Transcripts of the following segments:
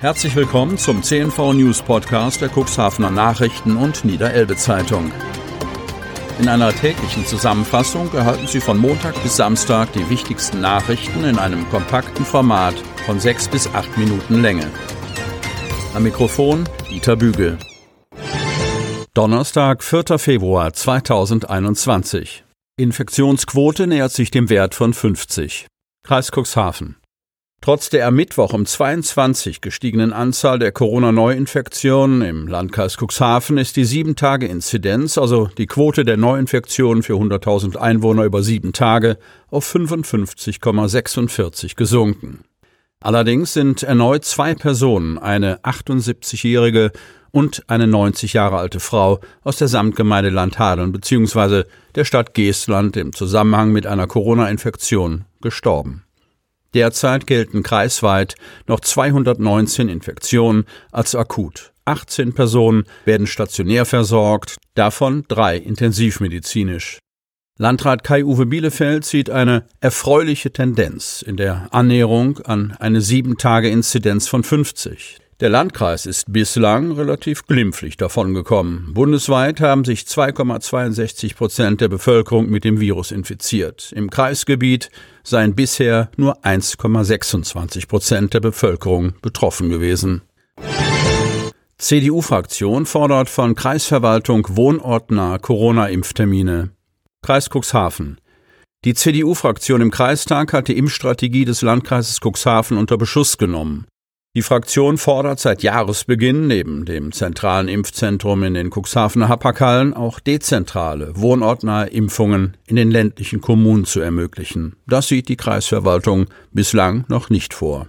Herzlich willkommen zum CNV News Podcast der Cuxhavener Nachrichten und Niederelbe Zeitung. In einer täglichen Zusammenfassung erhalten Sie von Montag bis Samstag die wichtigsten Nachrichten in einem kompakten Format von sechs bis acht Minuten Länge. Am Mikrofon Dieter Bügel. Donnerstag, 4. Februar 2021. Infektionsquote nähert sich dem Wert von 50. Kreis Cuxhaven. Trotz der am Mittwoch um 22 gestiegenen Anzahl der Corona-Neuinfektionen im Landkreis Cuxhaven ist die 7-Tage-Inzidenz, also die Quote der Neuinfektionen für 100.000 Einwohner über sieben Tage, auf 55,46 gesunken. Allerdings sind erneut zwei Personen, eine 78-jährige und eine 90 Jahre alte Frau aus der Samtgemeinde Landhadeln bzw. der Stadt Geestland im Zusammenhang mit einer Corona-Infektion gestorben. Derzeit gelten kreisweit noch 219 Infektionen als akut. 18 Personen werden stationär versorgt, davon drei intensivmedizinisch. Landrat Kai-Uwe Bielefeld sieht eine erfreuliche Tendenz in der Annäherung an eine 7-Tage-Inzidenz von 50. Der Landkreis ist bislang relativ glimpflich davongekommen. Bundesweit haben sich 2,62 Prozent der Bevölkerung mit dem Virus infiziert. Im Kreisgebiet seien bisher nur 1,26 Prozent der Bevölkerung betroffen gewesen. CDU-Fraktion fordert von Kreisverwaltung wohnortnah Corona-Impftermine. Kreis Cuxhaven. Die CDU-Fraktion im Kreistag hat die Impfstrategie des Landkreises Cuxhaven unter Beschuss genommen. Die Fraktion fordert seit Jahresbeginn neben dem zentralen Impfzentrum in den Cuxhavener Hapaghallen auch dezentrale, wohnortnahe Impfungen in den ländlichen Kommunen zu ermöglichen. Das sieht die Kreisverwaltung bislang noch nicht vor.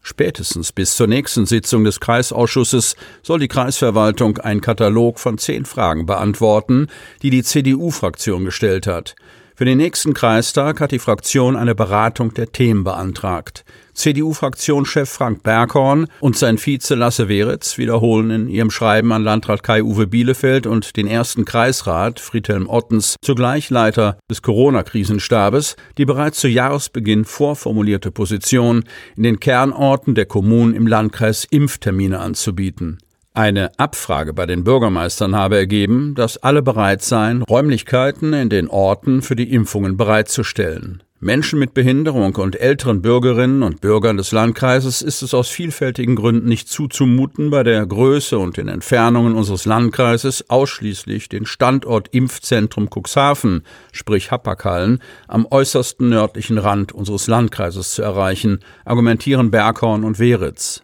Spätestens bis zur nächsten Sitzung des Kreisausschusses soll die Kreisverwaltung einen Katalog von zehn Fragen beantworten, die die CDU-Fraktion gestellt hat. Für den nächsten Kreistag hat die Fraktion eine Beratung der Themen beantragt. CDU-Fraktionschef Frank Berghorn und sein Vize Lasse Weritz wiederholen in ihrem Schreiben an Landrat Kai-Uwe Bielefeld und den ersten Kreisrat Friedhelm Ottens, zugleich Leiter des Corona-Krisenstabes, die bereits zu Jahresbeginn vorformulierte Position, in den Kernorten der Kommunen im Landkreis Impftermine anzubieten. Eine Abfrage bei den Bürgermeistern habe ergeben, dass alle bereit seien, Räumlichkeiten in den Orten für die Impfungen bereitzustellen. Menschen mit Behinderung und älteren Bürgerinnen und Bürgern des Landkreises ist es aus vielfältigen Gründen nicht zuzumuten, bei der Größe und den Entfernungen unseres Landkreises ausschließlich den Standort Impfzentrum Cuxhaven, sprich Happakallen, am äußersten nördlichen Rand unseres Landkreises zu erreichen, argumentieren Berghorn und Weritz.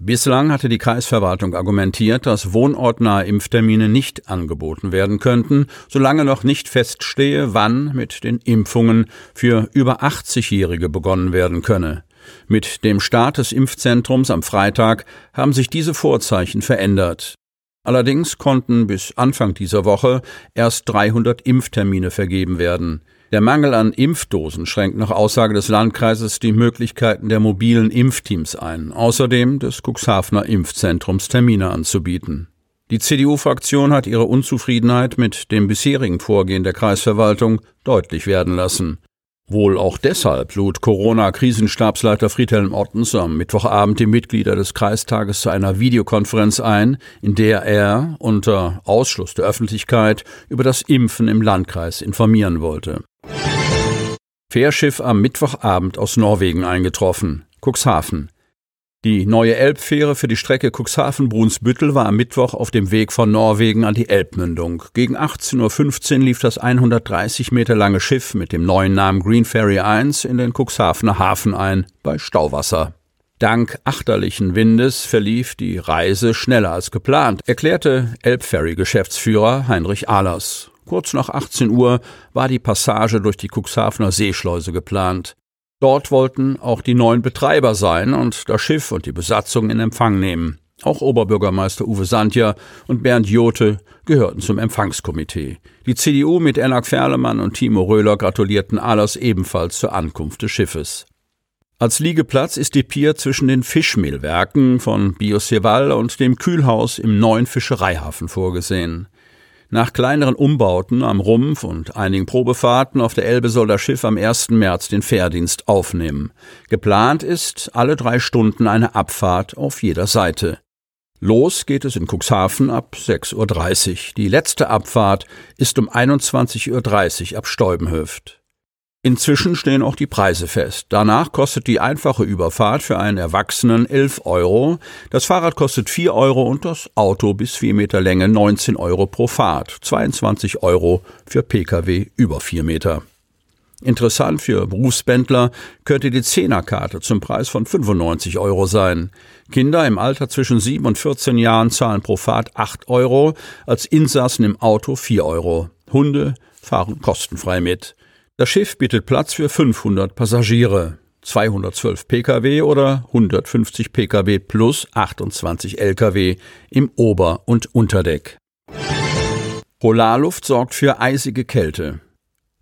Bislang hatte die Kreisverwaltung argumentiert, dass wohnortnahe Impftermine nicht angeboten werden könnten, solange noch nicht feststehe, wann mit den Impfungen für über 80-Jährige begonnen werden könne. Mit dem Start des Impfzentrums am Freitag haben sich diese Vorzeichen verändert. Allerdings konnten bis Anfang dieser Woche erst 300 Impftermine vergeben werden. Der Mangel an Impfdosen schränkt nach Aussage des Landkreises die Möglichkeiten der mobilen Impfteams ein, außerdem des Cuxhavener Impfzentrums Termine anzubieten. Die CDU-Fraktion hat ihre Unzufriedenheit mit dem bisherigen Vorgehen der Kreisverwaltung deutlich werden lassen. Wohl auch deshalb lud Corona-Krisenstabsleiter Friedhelm Ottens am Mittwochabend die Mitglieder des Kreistages zu einer Videokonferenz ein, in der er unter Ausschluss der Öffentlichkeit über das Impfen im Landkreis informieren wollte. Fährschiff am Mittwochabend aus Norwegen eingetroffen. Cuxhaven. Die neue Elbfähre für die Strecke Cuxhaven-Brunsbüttel war am Mittwoch auf dem Weg von Norwegen an die Elbmündung. Gegen 18.15 Uhr lief das 130 Meter lange Schiff mit dem neuen Namen Green Ferry 1 in den Cuxhavener Hafen ein, bei Stauwasser. Dank achterlichen Windes verlief die Reise schneller als geplant, erklärte Elbferry-Geschäftsführer Heinrich Ahlers. Kurz nach 18 Uhr war die Passage durch die Cuxhavener Seeschleuse geplant. Dort wollten auch die neuen Betreiber sein und das Schiff und die Besatzung in Empfang nehmen. Auch Oberbürgermeister Uwe Sandja und Bernd Jote gehörten zum Empfangskomitee. Die CDU mit Ernak Ferlemann und Timo Röhler gratulierten Ahlers ebenfalls zur Ankunft des Schiffes. Als Liegeplatz ist die Pier zwischen den Fischmehlwerken von Biosieval und dem Kühlhaus im neuen Fischereihafen vorgesehen. Nach kleineren Umbauten am Rumpf und einigen Probefahrten auf der Elbe soll das Schiff am 1. März den Fährdienst aufnehmen. Geplant ist alle drei Stunden eine Abfahrt auf jeder Seite. Los geht es in Cuxhaven ab 6.30 Uhr. Die letzte Abfahrt ist um 21.30 Uhr ab Steubenhöft. Inzwischen stehen auch die Preise fest. Danach kostet die einfache Überfahrt für einen Erwachsenen 11 Euro, das Fahrrad kostet 4 Euro und das Auto bis 4 Meter Länge 19 Euro pro Fahrt, 22 Euro für Pkw über 4 Meter. Interessant für Berufsbändler könnte die Zehnerkarte zum Preis von 95 Euro sein. Kinder im Alter zwischen 7 und 14 Jahren zahlen pro Fahrt 8 Euro, als Insassen im Auto 4 Euro. Hunde fahren kostenfrei mit. Das Schiff bietet Platz für 500 Passagiere, 212 Pkw oder 150 Pkw plus 28 Lkw im Ober- und Unterdeck. Polarluft sorgt für eisige Kälte.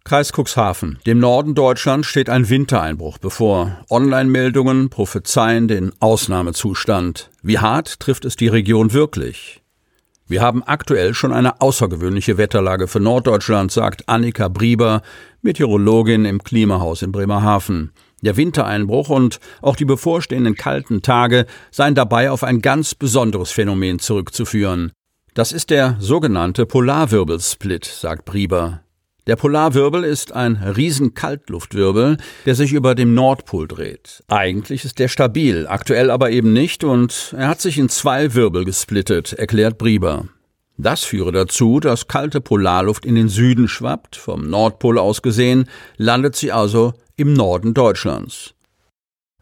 Kreis Cuxhaven. Dem Norden Deutschlands steht ein Wintereinbruch bevor. Online-Meldungen prophezeien den Ausnahmezustand. Wie hart trifft es die Region wirklich? Wir haben aktuell schon eine außergewöhnliche Wetterlage für Norddeutschland, sagt Annika Brieber, Meteorologin im Klimahaus in Bremerhaven. Der Wintereinbruch und auch die bevorstehenden kalten Tage seien dabei auf ein ganz besonderes Phänomen zurückzuführen. Das ist der sogenannte Polarwirbelsplit, sagt Brieber. Der Polarwirbel ist ein Riesenkaltluftwirbel, der sich über dem Nordpol dreht. Eigentlich ist der stabil, aktuell aber eben nicht und er hat sich in zwei Wirbel gesplittet, erklärt Brieber. Das führe dazu, dass kalte Polarluft in den Süden schwappt, vom Nordpol aus gesehen, landet sie also im Norden Deutschlands.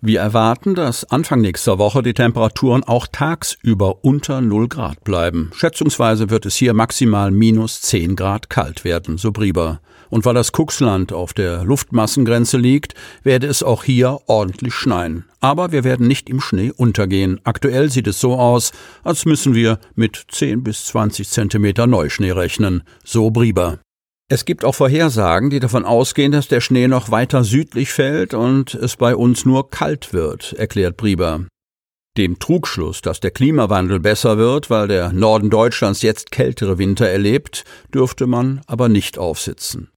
Wir erwarten, dass Anfang nächster Woche die Temperaturen auch tagsüber unter 0 Grad bleiben. Schätzungsweise wird es hier maximal minus 10 Grad kalt werden, so Brieber. Und weil das Kuxland auf der Luftmassengrenze liegt, werde es auch hier ordentlich schneien. Aber wir werden nicht im Schnee untergehen. Aktuell sieht es so aus, als müssen wir mit 10 bis 20 Zentimeter Neuschnee rechnen, so Brieber. Es gibt auch Vorhersagen, die davon ausgehen, dass der Schnee noch weiter südlich fällt und es bei uns nur kalt wird, erklärt Brieber. Dem Trugschluss, dass der Klimawandel besser wird, weil der Norden Deutschlands jetzt kältere Winter erlebt, dürfte man aber nicht aufsitzen.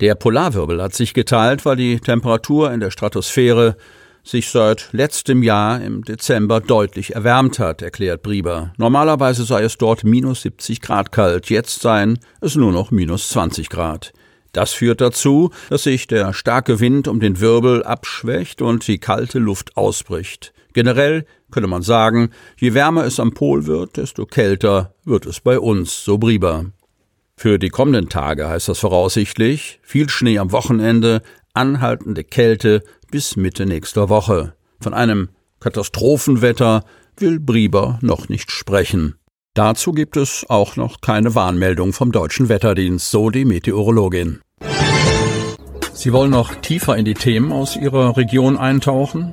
Der Polarwirbel hat sich geteilt, weil die Temperatur in der Stratosphäre sich seit letztem Jahr im Dezember deutlich erwärmt hat, erklärt Brieber. Normalerweise sei es dort minus 70 Grad kalt, jetzt seien es nur noch minus 20 Grad. Das führt dazu, dass sich der starke Wind um den Wirbel abschwächt und die kalte Luft ausbricht. Generell könnte man sagen, je wärmer es am Pol wird, desto kälter wird es bei uns, so Brieber. Für die kommenden Tage heißt das voraussichtlich viel Schnee am Wochenende, anhaltende Kälte bis Mitte nächster Woche. Von einem Katastrophenwetter will Brieber noch nicht sprechen. Dazu gibt es auch noch keine Warnmeldung vom deutschen Wetterdienst, so die Meteorologin. Sie wollen noch tiefer in die Themen aus Ihrer Region eintauchen?